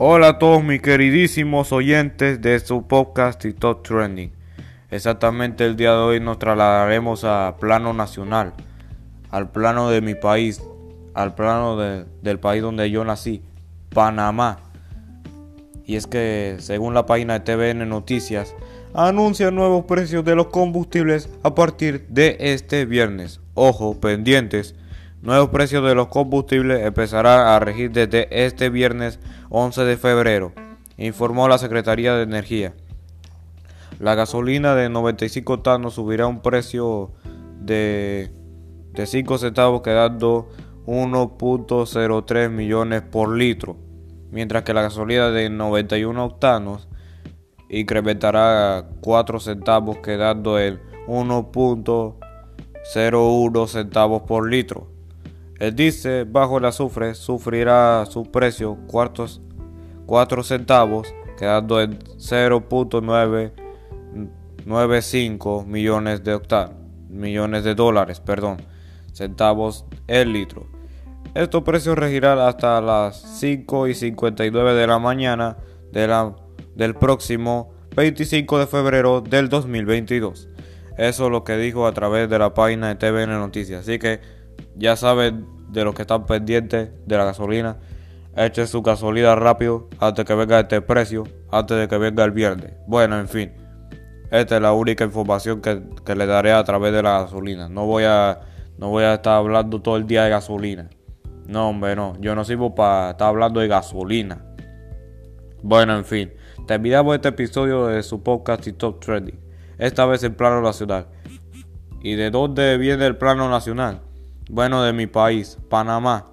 Hola a todos mis queridísimos oyentes de su podcast TikTok Trending. Exactamente el día de hoy nos trasladaremos a plano nacional, al plano de mi país, al plano del país donde yo nací, Panamá. Y es que según la página de TVN Noticias, anuncia nuevos precios de los combustibles a partir de este viernes. Ojo, pendientes. Nuevos precios de los combustibles empezarán a regir desde este viernes 11 de febrero, informó la Secretaría de Energía. La gasolina de 95 octanos subirá un precio de, de 5 centavos quedando 1.03 millones por litro, mientras que la gasolina de 91 octanos incrementará 4 centavos quedando en 1.01 centavos por litro. El diésel bajo el azufre sufrirá su precio 4 centavos, quedando en 0.995 millones de octanos, millones de dólares, perdón, centavos el litro. Estos precios regirán hasta las 5 y 59 de la mañana de la, del próximo 25 de febrero del 2022. Eso es lo que dijo a través de la página de TVN Noticias. Así que ya saben de los que están pendientes de la gasolina. Echen su gasolina rápido antes que venga este precio, antes de que venga el viernes. Bueno, en fin. Esta es la única información que, que le daré a través de la gasolina. No voy a no voy a estar hablando todo el día de gasolina. No, hombre, no. Yo no sirvo para estar hablando de gasolina. Bueno, en fin. Terminamos este episodio de su podcast y Top Trending. Esta vez en plano nacional. ¿Y de dónde viene el plano nacional? Bueno, de mi país, Panamá.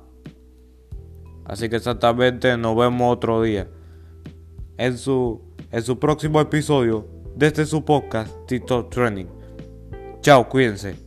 Así que exactamente nos vemos otro día. En su, en su próximo episodio de este su podcast, TikTok Trending. Chao, cuídense.